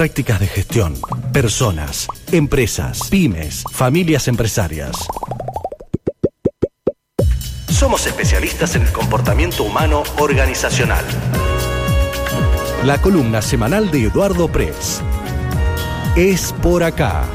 prácticas de gestión, personas, empresas, pymes, familias empresarias. Somos especialistas en el comportamiento humano organizacional. La columna semanal de Eduardo Press. Es por acá.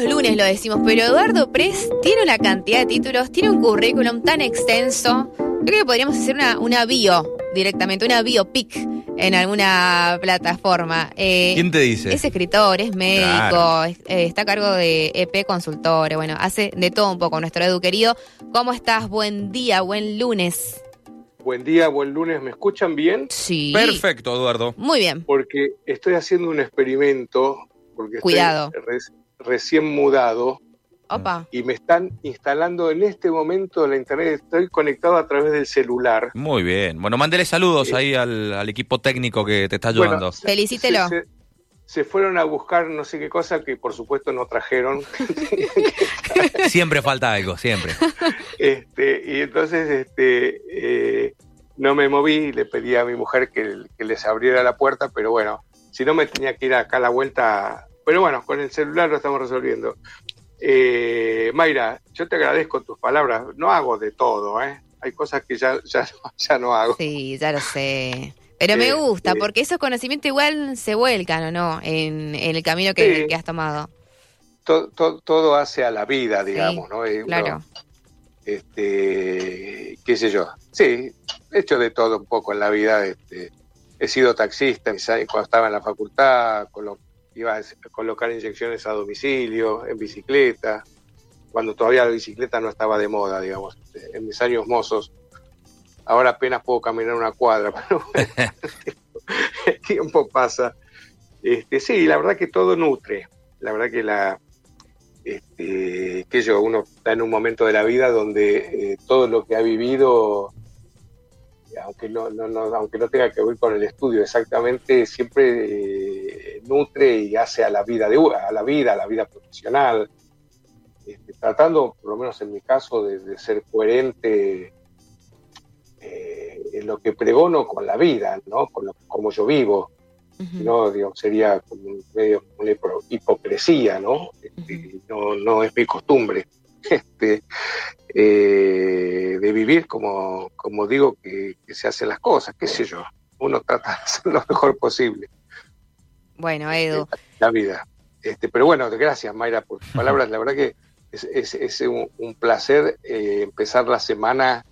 Los lunes lo decimos, pero Eduardo Press tiene una cantidad de títulos, tiene un currículum tan extenso. Yo creo que podríamos hacer una, una bio directamente, una biopic en alguna plataforma. Eh, ¿Quién te dice? Es escritor, es médico, Claro. es- eh, está a cargo de EP Consultores, bueno, hace de todo un poco nuestro Edu querido. ¿Cómo estás? Buen día, buen lunes. Buen día, buen lunes. ¿Me escuchan bien? Sí. Perfecto, Eduardo. Muy bien. Porque estoy haciendo un experimento, porque estoy Cuidado. Recién mudado Opa. y me están instalando en este momento la internet. Estoy conectado a través del celular. Muy bien. Bueno, mándele saludos ahí al, al equipo técnico que te está ayudando. se- Felicítelo. Se, se- se fueron a buscar no sé qué cosa que por supuesto no trajeron. Siempre falta algo, siempre. este, y entonces este, eh, no me moví, le pedí a mi mujer que, que les abriera la puerta, pero bueno, si no me tenía que ir acá a la vuelta. Pero bueno, con el celular lo estamos resolviendo. Eh, Mayra, yo te agradezco tus palabras. No hago de todo, ¿eh? Hay cosas que ya, ya, no- ya no hago. Sí, ya lo sé. Pero me Eh, gusta, eh. porque esos conocimientos igual se vuelcan, ¿o no? En, en el camino que, has tomado. To- to- todo hace a la vida, digamos, ¿no? Uno, Claro. este, qué sé yo. Sí, he hecho de todo un poco en la vida. Este, he sido taxista cuando estaba en la facultad, iba a colocar inyecciones a domicilio, en bicicleta, cuando todavía la bicicleta no estaba de moda, digamos, este, en mis años mozos. Ahora apenas puedo caminar una cuadra, pero el tiempo pasa. Este, sí, la verdad que todo nutre. La verdad que la, este, que yo, uno está en un momento de la vida donde eh, todo lo que ha vivido, aunque no, no, no- aunque no tenga que ver con el estudio exactamente, siempre eh, nutre y hace a la vida de a la vida, a la vida profesional, Este, tratando, por lo menos en mi caso, de, de ser coherente eh, en lo que pregono con la vida, ¿no? Con lo, como yo vivo no sería como medio una hipo- hipocresía, ¿no? Este, no, no es mi costumbre este, eh, de vivir como, como digo que, que se hacen las cosas, qué sé yo. Uno trata de hacer lo mejor posible Bueno, Edu. la vida. Este, pero bueno, gracias Mayra por tus palabras. La verdad que es, es- es un, un placer eh, empezar la semana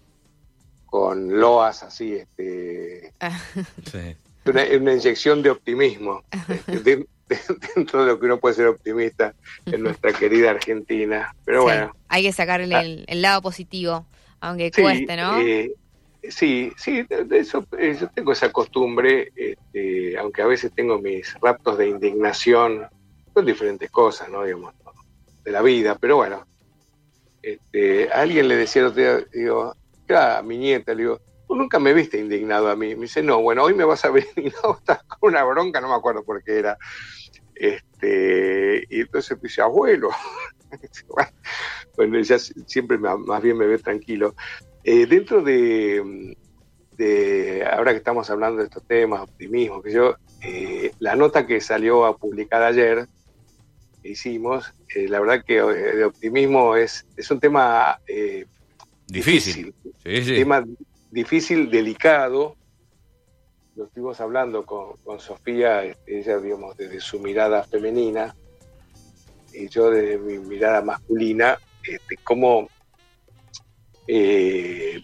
con loas así, este, Sí. una, una inyección de optimismo este, de- de- dentro de lo que uno puede ser optimista en nuestra querida Argentina. Pero Sí, bueno, hay que sacarle el, el lado positivo, aunque sí, cueste, ¿no? eh, sí, sí, de, eso eh, yo tengo esa costumbre, este, aunque a veces tengo mis raptos de indignación con diferentes cosas, ¿no? Digamos, de la vida, pero bueno. Este, a alguien le decía digo, "Claro, a mi nieta, le digo, tú nunca me viste indignado a mí. Me dice, no, bueno, hoy me vas a ver indignado, estás con una bronca, no me acuerdo por qué era. Este, y entonces me dice, abuelo. bueno, ella siempre más bien me ve tranquilo. Eh, dentro de, de, ahora que estamos hablando de estos temas, optimismo, que yo, eh, la nota que salió a publicar ayer, que hicimos, eh, la verdad que de optimismo es, es un tema eh, Difícil. Sí, sí. tema difícil, delicado. Lo estuvimos hablando con, con Sofía, este, ella, digamos, desde su mirada femenina y yo desde mi mirada masculina, este, cómo eh,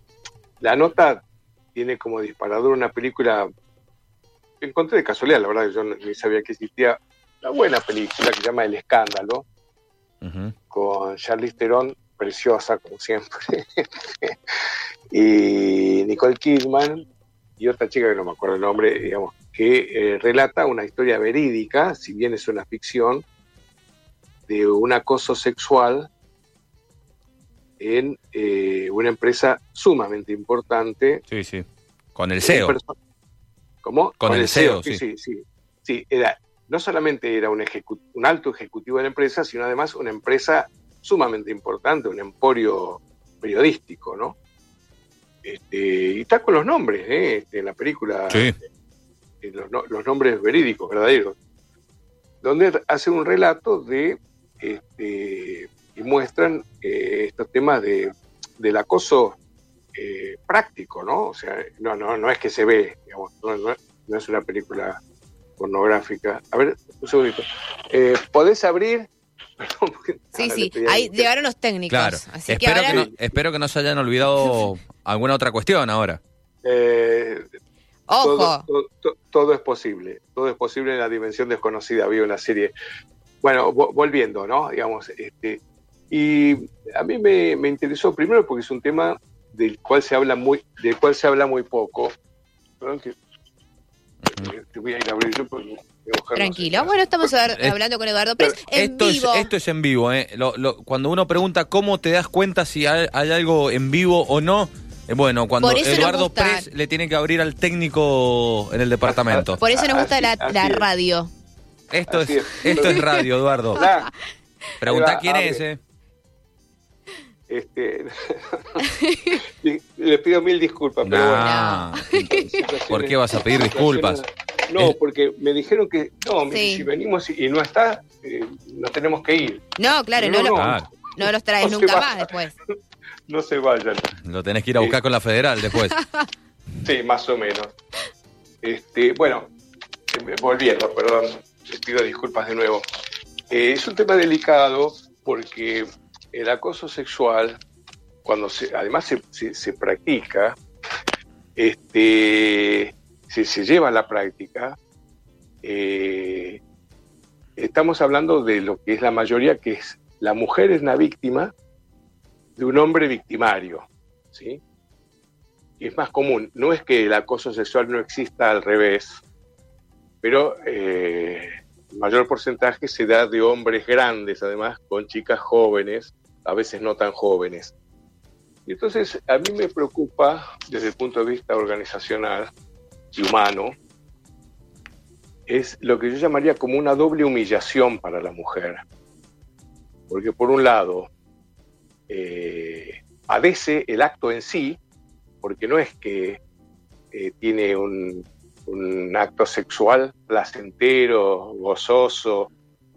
la nota tiene como disparador una película que encontré de casualidad, la verdad que yo no- ni sabía que existía, una buena película que se llama El Escándalo, con Charlize Theron, preciosa como siempre, y Nicole Kidman y otra chica que no me acuerdo el nombre, digamos, que eh, relata una historia verídica, si bien es una ficción, de un acoso sexual en eh, una empresa sumamente importante. Sí, sí. Con el CEO. ¿Cómo? Con el CEO, sí, sí. sí, sí. Sí, era no solamente era un, un alto ejecutivo de la empresa, sino además una empresa sumamente importante, un emporio periodístico, ¿no? Este, y está con los nombres, ¿eh? Este, en la película, Sí. eh, los, los nombres verídicos, verdaderos, donde hace un relato de, este, y muestran eh, estos temas de, del acoso eh, práctico, ¿no? O sea, no, no, no es que se ve, digamos, no, no- no es una película pornográfica. A ver, un segundito. Eh, ¿Podés abrir? Perdón, Sí, ahora sí, ahí llegaron los técnicos. Claro. Así que Espero ahora que, no, espero que no se hayan olvidado alguna otra cuestión ahora. Eh, Ojo. Todo, todo- to- todo es posible, todo es posible en la dimensión desconocida, había una serie. Bueno, vo- volviendo, ¿no? Digamos, este, y a mí me, me interesó primero porque es un tema del cual se habla muy, del cual se habla muy poco. Perdón que eh, te voy a ir a abrir yo porque Tranquilo. Bueno, estamos Eh, hablando con Eduardo Pérez en Esto es, esto es en vivo, ¿eh? Lo- lo- cuando uno pregunta cómo te das cuenta si hay, hay algo en vivo o no, eh, bueno, cuando Eduardo. Pérez le tiene que abrir al técnico en el departamento. Por eso nos gusta Así- la, así la es. radio. Esto es, esto es radio, Eduardo. Pregunta quién abre. es, ¿eh? Este, les pido mil disculpas, pero bueno. ¿Por qué vas a pedir disculpas? No, porque me dijeron que no, me- Sí. si venimos y, no está, eh, nos tenemos que ir. No, claro, no, No, lo- Claro, no los traes No nunca más después. No se vayan. lo tenés que ir a buscar con la federal después. Sí, más o menos. Este, bueno, eh, volviendo, perdón, les pido disculpas de nuevo. Eh, es un tema delicado porque el acoso sexual, cuando se, además se, se- practica, este, se, se lleva a la práctica, eh, estamos hablando de lo que es la mayoría, que es la mujer es una víctima de un hombre victimario, ¿sí? es más común. No es que el acoso sexual no exista al revés, pero eh, el mayor porcentaje se da de hombres grandes, además, con chicas jóvenes, a veces no tan jóvenes. Y entonces a mí me preocupa, desde el punto de vista organizacional y humano, es lo que yo llamaría como una doble humillación para la mujer. Porque por un lado, eh, padece el acto en sí, porque no es que eh, tiene un, un acto sexual placentero, gozoso,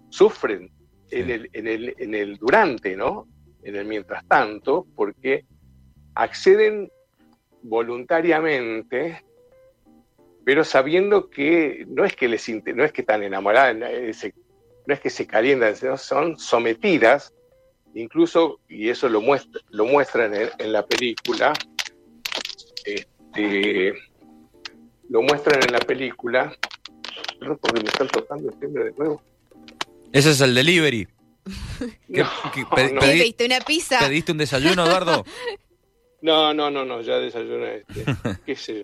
sufren en, el, en, el, en el durante, ¿no? En el mientras tanto, porque acceden voluntariamente, pero sabiendo que no es que les no es que están enamoradas, no es, no es que se calientan, sino son sometidas, incluso, y eso lo muestra, lo muestran en, en la película, este, lo muestran en la película, perdón porque me están tocando el timbre de nuevo. Ese es el delivery. ¿Qué- No, qué- pe- no. ¿Qué pedí- pediste? ¿Una pizza? ¿Pediste un desayuno, Eduardo? No, no, no, no, ya desayuné, este, qué sé yo.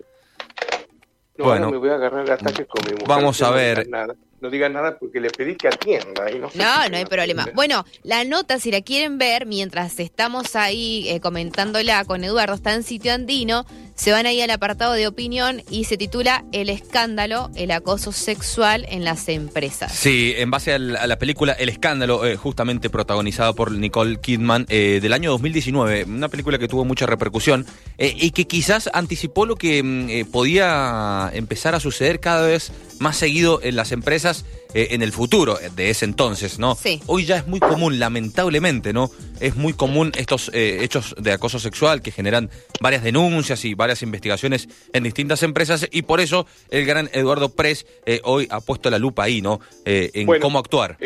No, Bueno. me voy a agarrar ataques con mi mujer. Vamos a no ver. nada. No digan nada porque le pedí que atienda. Y no, sé No, no hay problema. Bueno, la nota, si la quieren ver, mientras estamos ahí eh, comentándola con Eduardo, está en sitio andino, se van ahí al apartado de opinión y se titula El escándalo, el acoso sexual en las empresas. Sí, en base a la película El Escándalo, eh, justamente protagonizada por Nicole Kidman, eh, del año 2019, una película que tuvo mucha repercusión eh, y que quizás anticipó lo que mm, podía empezar a suceder cada vez más seguido en las empresas eh, en el futuro de ese entonces, ¿no? Sí. Hoy ya es muy común, lamentablemente, ¿no? Es muy común estos eh, hechos de acoso sexual que generan varias denuncias y varias investigaciones en distintas empresas y por eso el gran Eduardo Press eh, hoy ha puesto la lupa ahí, ¿no? Eh, en Bueno, cómo actuar.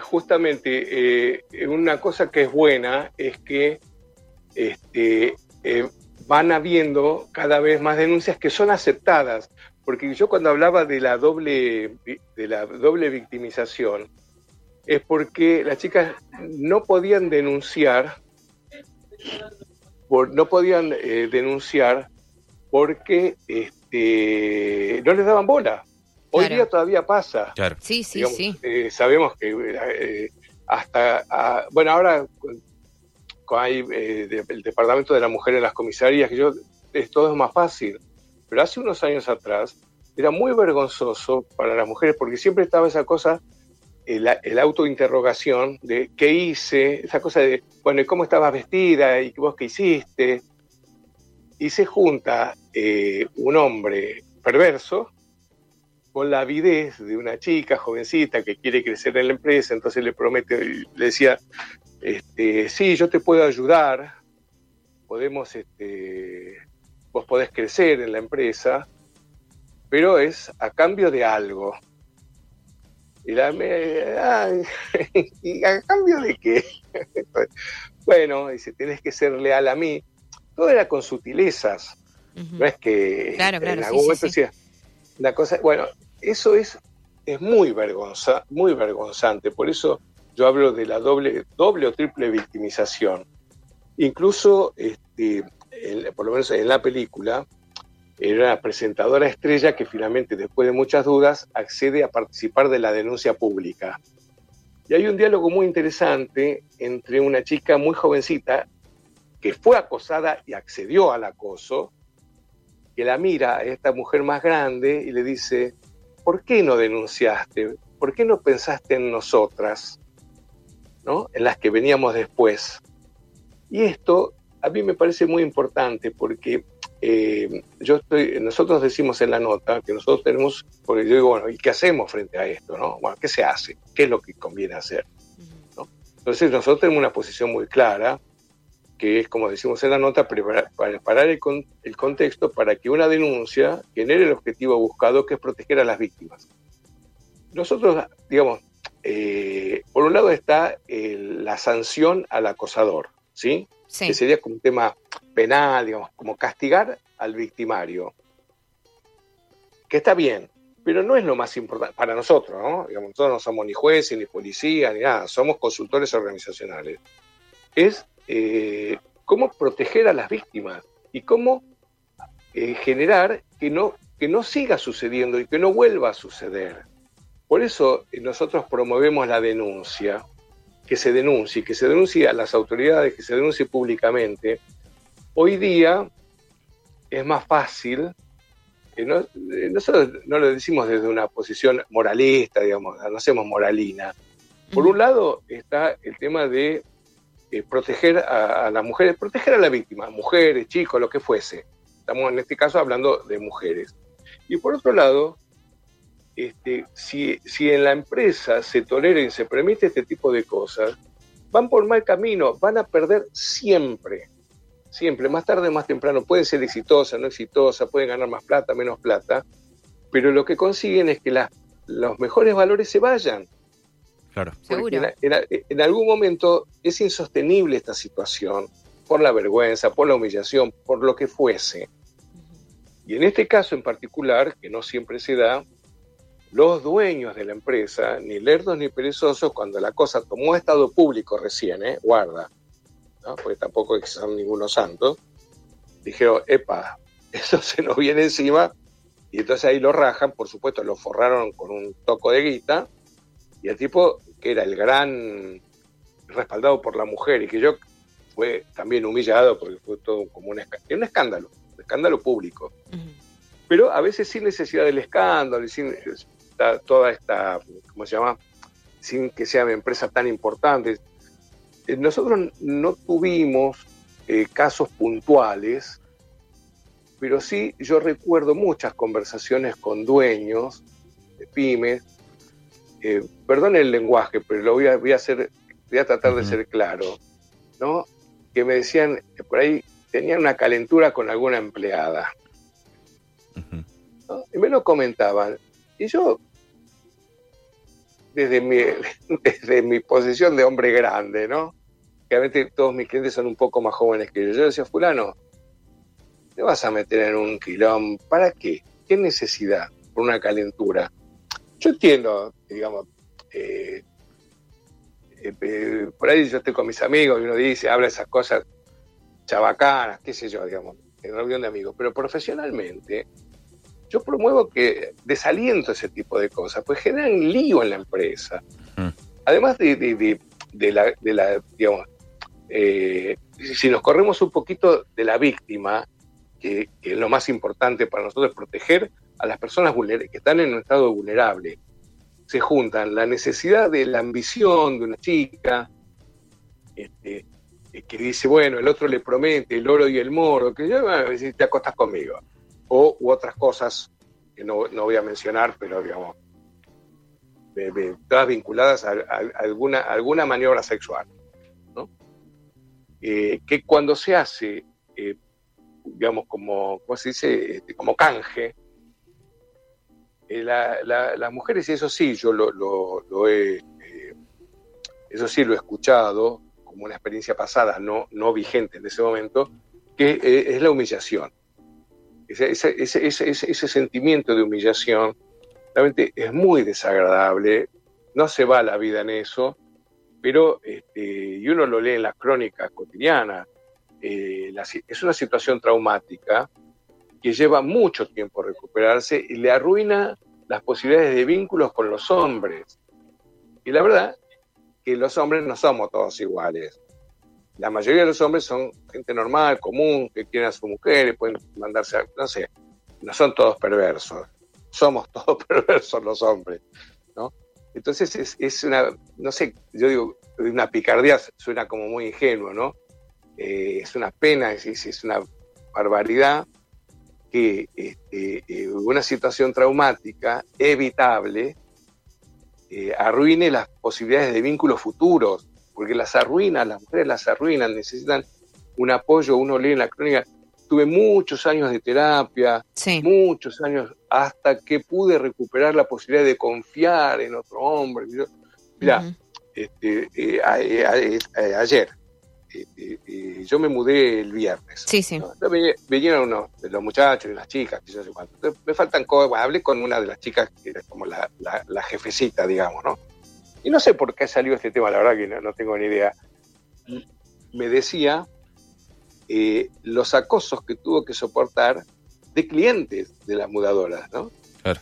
Justamente, eh, una cosa que es buena es que este, eh, van habiendo cada vez más denuncias que son aceptadas, porque yo cuando hablaba de la doble, de la doble victimización, es porque las chicas no podían denunciar, por, no podían eh, denunciar porque este, no les daban bola. Hoy Claro. día todavía pasa. Claro. Sí, sí, Digamos, sí. eh, sabemos que eh, hasta, ah, bueno, ahora hay eh, de- el Departamento de la Mujer en las comisarías, que yo, es, todo es más fácil, pero hace unos años atrás era muy vergonzoso para las mujeres porque siempre estaba esa cosa, el, el autointerrogación de qué hice, esa cosa de, bueno, ¿y cómo estabas vestida? ¿Y vos qué hiciste? Y se junta eh, un hombre perverso con la avidez de una chica jovencita que quiere crecer en la empresa, entonces le promete, le decía, este, sí, yo te puedo ayudar, podemos, este, vos podés crecer en la empresa, pero es a cambio de algo. Y, la, ¿Y a cambio de qué? bueno, dice, tienes que ser leal a mí. Todo era con sutilezas. No es que claro, claro, en algún momento decía, la cosa, bueno, eso es, es muy vergonza, muy vergonzante. Por eso yo hablo de la doble, doble o triple victimización. Incluso, este, por lo menos en la película, era una presentadora estrella que finalmente, después de muchas dudas, accede a participar de la denuncia pública. Y hay un diálogo muy interesante entre una chica muy jovencita que fue acosada y accedió al acoso, que la mira a esta mujer más grande y le dice, ¿por qué no denunciaste? ¿Por qué no pensaste en nosotras? ¿no? En las que veníamos después. Y esto a mí me parece muy importante porque eh, yo estoy, nosotros decimos en la nota que nosotros tenemos, porque yo digo, bueno, ¿y qué hacemos frente a esto? ¿no? Bueno, ¿qué se hace? ¿Qué es lo que conviene hacer? Entonces nosotros tenemos una posición muy clara, que es, como decimos en la nota, preparar, preparar el, el contexto para que una denuncia genere el objetivo buscado, que es proteger a las víctimas. Nosotros, digamos, eh, por un lado está la sanción al acosador, ¿sí? Que sería como un tema penal, digamos, como castigar al victimario. Que está bien, pero no es lo más importante para nosotros, ¿no? Digamos, nosotros no somos ni jueces, ni policía, ni nada, somos consultores organizacionales. Es eh, cómo proteger a las víctimas y cómo eh, generar que no, que no siga sucediendo y que no vuelva a suceder. Por eso eh, nosotros promovemos la denuncia, que se denuncie, que se denuncie a las autoridades, que se denuncie públicamente. Hoy día es más fácil, eh, no, eh, nosotros no lo decimos desde una posición moralista, digamos, no hacemos moralina. Por un lado está el tema de proteger a, a, las mujeres, proteger a la víctima, mujeres, chicos, lo que fuese. Estamos en este caso hablando de mujeres. Y por otro lado, este, si, si en la empresa se tolera y se permite este tipo de cosas, van por mal camino, van a perder siempre, siempre, más tarde o más temprano, pueden ser exitosa, no exitosa, pueden ganar más plata, menos plata, pero lo que consiguen es que los mejores valores se vayan. Claro. Seguro. En, algún momento es insostenible esta situación, por la vergüenza, por la humillación, por lo que fuese. Y en este caso en particular, que no siempre se da, los dueños de la empresa, ni lerdos ni perezosos, cuando la cosa tomó estado público recién, ¿eh? guarda, ¿no? porque tampoco son ningunos santos, dijeron, epa, eso se nos viene encima, y entonces ahí lo rajan, por supuesto lo forraron con un toco de guita, y el tipo, que era el gran respaldado por la mujer, y que yo fue también humillado, porque fue todo como un, escándalo, un escándalo, un escándalo público. Pero a veces sin necesidad del escándalo, y toda esta, ¿cómo se llama? Sin que sea una empresa tan importante. Eh, nosotros no tuvimos eh, casos puntuales, pero sí yo recuerdo muchas conversaciones con dueños de pymes. Eh, perdón el lenguaje, pero lo voy a, voy a hacer, voy a tratar de ser claro, ¿no? Que me decían que por ahí tenían una calentura con alguna empleada. Y me lo comentaban. Y yo desde mi, desde mi posición de hombre grande, ¿no? Realmente todos mis clientes son un poco más jóvenes que yo. Yo decía, fulano, te vas a meter en un quilón, ¿para qué? ¿Qué necesidad? Por una calentura. Yo entiendo, digamos, eh, eh, eh, por ahí yo estoy con mis amigos y uno dice, habla esas cosas chabacanas, qué sé yo, digamos, en reunión de amigos, pero profesionalmente yo promuevo que desaliento ese tipo de cosas, pues generan lío en la empresa. Mm. Además de, la, digamos, eh, si nos corremos un poquito de la víctima, que, es lo más importante para nosotros proteger a las personas que están en un estado vulnerable, se juntan la necesidad de la ambición de una chica, este, que dice, bueno, el otro le promete el oro y el moro, que yo si te acostas conmigo, o otras cosas que no, voy a mencionar, pero digamos, todas vinculadas a, alguna, alguna maniobra sexual. ¿no? Eh, que cuando se hace, eh, digamos, como, ¿cómo se dice? Este, como canje, eh, las mujeres, y eso sí, yo lo, lo, he, eso sí lo he escuchado como una experiencia pasada, no, no vigente en ese momento, que es la humillación. Ese, ese, sentimiento de humillación realmente es muy desagradable, no se va la vida en eso, pero este, y uno lo lee en las crónicas cotidianas, eh, es una situación traumática que lleva mucho tiempo recuperarse y le arruina las posibilidades de vínculos con los hombres. Y la verdad que los hombres no somos todos iguales. La mayoría de los hombres son gente normal, común, que quieren a su mujer, pueden mandarse a, no sé, no son todos perversos somos todos perversos los hombres, ¿no? Entonces es, una, no sé, yo digo, una picardía suena como muy ingenuo, ¿no? Eh, es una pena, es, es una barbaridad que este, eh, una situación traumática evitable eh, arruine las posibilidades de vínculos futuros, porque las arruinan, las mujeres las arruinan, necesitan un apoyo, uno lee en la crónica, tuve muchos años de terapia, muchos años, hasta que pude recuperar la posibilidad de confiar en otro hombre. Mira, este, eh, eh, eh, ayer, yo me mudé el viernes. Sí, sí. Vinieron unos los muchachos y las chicas, sé cuánto. me faltan cosas, hablé con una de las chicas que era como la, jefecita, digamos, ¿no? Y no sé por qué salió este tema, la verdad que no tengo ni idea. Me decía eh, los acosos que tuvo que soportar de clientes de las mudadoras, ¿no? Claro.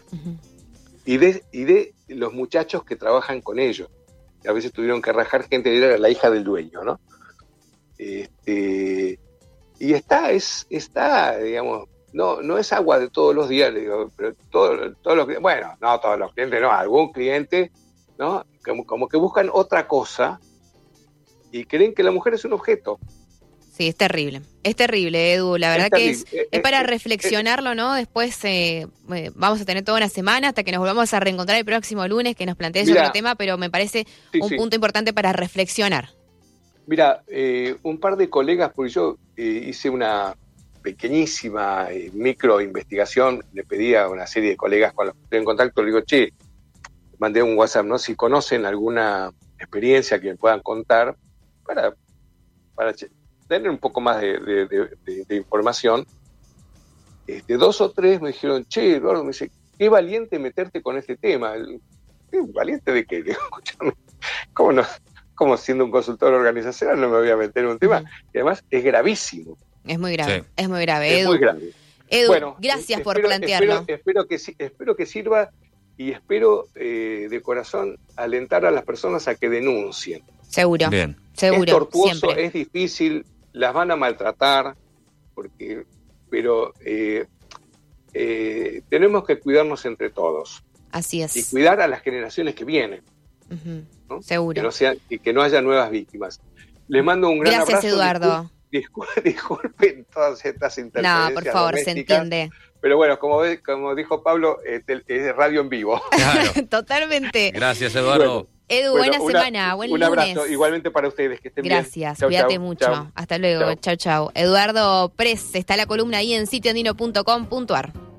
y, de, y de los muchachos que trabajan con ellos. A veces tuvieron que rajar gente, era la hija del dueño, ¿no? Este, y está, es, está, digamos, no, no es agua de todos los días, digo, pero todos los bueno, no todos los clientes, no, algún cliente, ¿no? Como, como que buscan otra cosa y creen que la mujer es un objeto. Sí, es terrible. Es terrible, Edu. La verdad que es, eh, es, para eh, reflexionarlo, ¿no? Después eh, vamos a tener toda una semana hasta que nos volvamos a reencontrar el próximo lunes, que nos plantees otro tema, pero me parece un punto importante para reflexionar. Mira, un par de colegas, porque yo hice una pequeñísima micro investigación, le pedí a una serie de colegas con los que estoy en contacto, le digo, che, mandé un WhatsApp, ¿no? Si conocen alguna experiencia que me puedan contar para, para tener un poco más de, información, este, dos o tres me dijeron, che, Eduardo, me dice, qué valiente meterte con este tema. ¿Qué valiente de qué? ¿cómo, no, ¿cómo siendo un consultor organizacional no me voy a meter en un tema? Y además es gravísimo. Es muy grave, es muy grave. Es muy grave. Edu, bueno, gracias por plantearlo. Espero, que, espero que sirva y espero eh, de corazón alentar a las personas a que denuncien. Seguro. Bien. Seguro. Es tortuoso, es difícil, las van a maltratar, porque, pero eh, eh, tenemos que cuidarnos entre todos. Así es. Y cuidar a las generaciones que vienen. Seguro. Que no, sea, que no haya nuevas víctimas. Les mando un gran Gracias, abrazo. Eduardo. Disculpen, todas estas interferencias. No, por favor, se entiende. Pero bueno, como, como dijo Pablo, es radio en vivo. Totalmente. Gracias, Eduardo. Edu, buena semana, buen un abrazo, igualmente para ustedes, que estén Gracias, bien. Gracias, cuídate mucho. Hasta luego, chau, chau. Eduardo Press, está la columna ahí en sitioandino.com.ar.